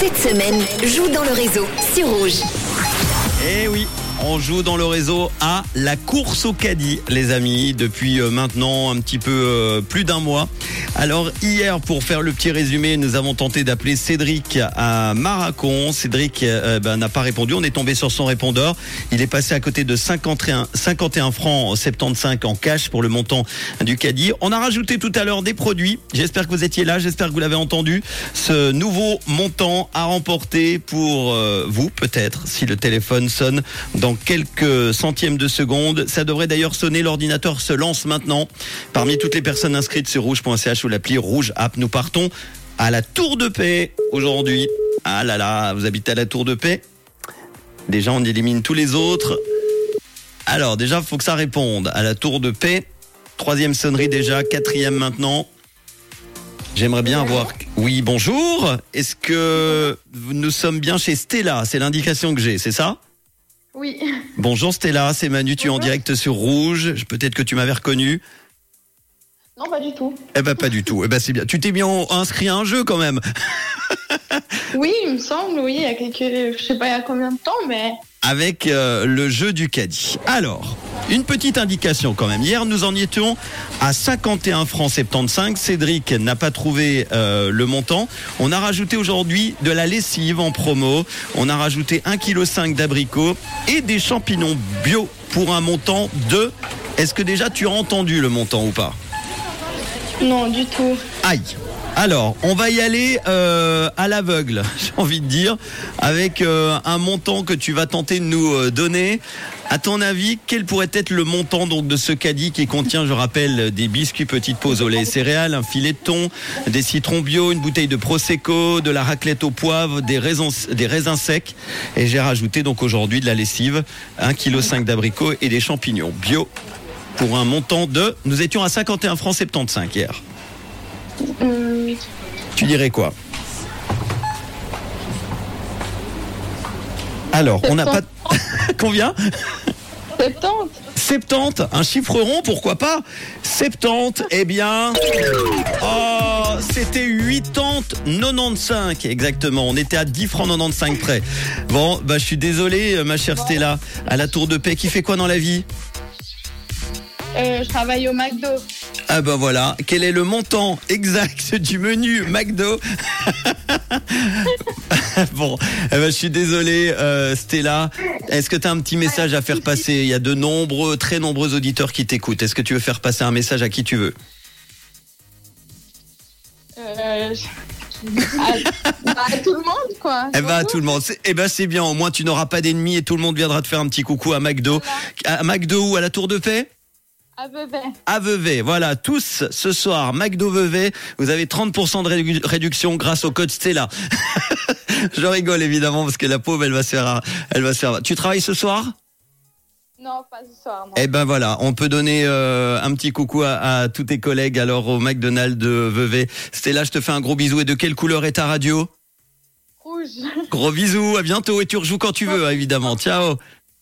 Cette semaine, joue dans le réseau sur Rouge. Eh oui, on joue dans le réseau à la course au caddie, les amis, depuis euh, maintenant un petit peu euh, plus d'un mois. Alors hier, pour faire le petit résumé, nous avons tenté d'appeler Cédric à Maracon. Cédric euh, ben, n'a pas répondu. On est tombé sur son répondeur. Il est passé à côté de 51, 51 francs 75 en cash pour le montant du caddie. On a rajouté tout à l'heure des produits. J'espère que vous étiez là. J'espère que vous l'avez entendu. Ce nouveau montant à remporter pour euh, vous, peut-être, si le téléphone sonne dans quelques centièmes de seconde. Ça devrait d'ailleurs sonner. L'ordinateur se lance maintenant. Parmi toutes les personnes inscrites sur rouge.ch ou l'appli Rouge App, nous partons à la Tour de Paix aujourd'hui. Ah là là, vous habitez à la Tour de Paix? Déjà, on élimine tous les autres. Alors, déjà, faut que ça réponde à la Tour de Paix. Troisième sonnerie déjà, quatrième maintenant. J'aimerais bien avoir. Oui, bonjour. Est-ce que nous sommes bien chez Stella? C'est l'indication que j'ai, c'est ça? Oui. Bonjour Stella, c'est Manu, tu es en direct sur Rouge. Peut-être que tu m'avais reconnu. Non, pas du tout. Eh ben pas du tout. Eh ben c'est bien. Tu t'es bien inscrit à un jeu quand même. Oui, il me semble, oui, il y a quelques. Je sais pas il y a combien de temps, mais. avec euh, le jeu du caddie. Alors, une petite indication quand même. Hier, nous en étions à 51 francs 75. Cédric n'a pas trouvé euh, le montant. On a rajouté aujourd'hui de la lessive en promo. On a rajouté 1,5 kg d'abricots et des champignons bio pour un montant de... Est-ce que déjà tu as entendu le montant ou pas? Non, du tout. Aïe. Alors, on va y aller euh, à l'aveugle, j'ai envie de dire, avec euh, un montant que tu vas tenter de nous euh, donner. À ton avis, quel pourrait être le montant de ce caddie qui contient, je rappelle, des biscuits petites pauses au lait et céréales, un filet de thon, des citrons bio, une bouteille de prosecco, de la raclette au poivre, des raisins, des raisins secs, et j'ai rajouté donc aujourd'hui de la lessive, 1,5 kg d'abricots et des champignons bio pour un montant de, nous étions à 51 francs 75 hier. Hum, Tu dirais quoi? Alors, on n'a pas... Combien? 70 70, un chiffre rond, pourquoi pas? 70, eh bien... Oh, c'était 80, 95, exactement. On était à 10 francs 95 près. Bon, bah je suis désolé, euh, ma chère Stella, à la Tour de Paix, qui fait quoi dans la vie? Euh, Je travaille au McDo. Ah bah voilà, quel est le montant exact du menu McDo Bon, eh ben, je suis désolé euh, Stella, est-ce que tu as un petit message à faire passer? Il y a de nombreux, très nombreux auditeurs qui t'écoutent. Est-ce que tu veux faire passer un message à qui tu veux? Euh, je- à, bah, à tout le monde, quoi. Eh ben à tout le monde. C'est- Eh ben c'est bien, au moins tu n'auras pas d'ennemis et tout le monde viendra te faire un petit coucou à McDo. À McDo ou à la Tour de Paix? À Vevey. à Vevey. Voilà, tous ce soir, McDo Vevey, vous avez 30% de rédu- réduction grâce au code Stella. Je rigole évidemment parce que la pauvre, elle va se faire, elle va se faire. Tu travailles ce soir? Non, pas ce soir, non. Eh ben voilà, on peut donner euh, un petit coucou à, à tous tes collègues alors au McDonald's de Vevey. Stella, je te fais un gros bisou. Et de quelle couleur est ta radio? Rouge. Gros bisous, à bientôt et tu rejoues quand tu veux, évidemment. Ciao.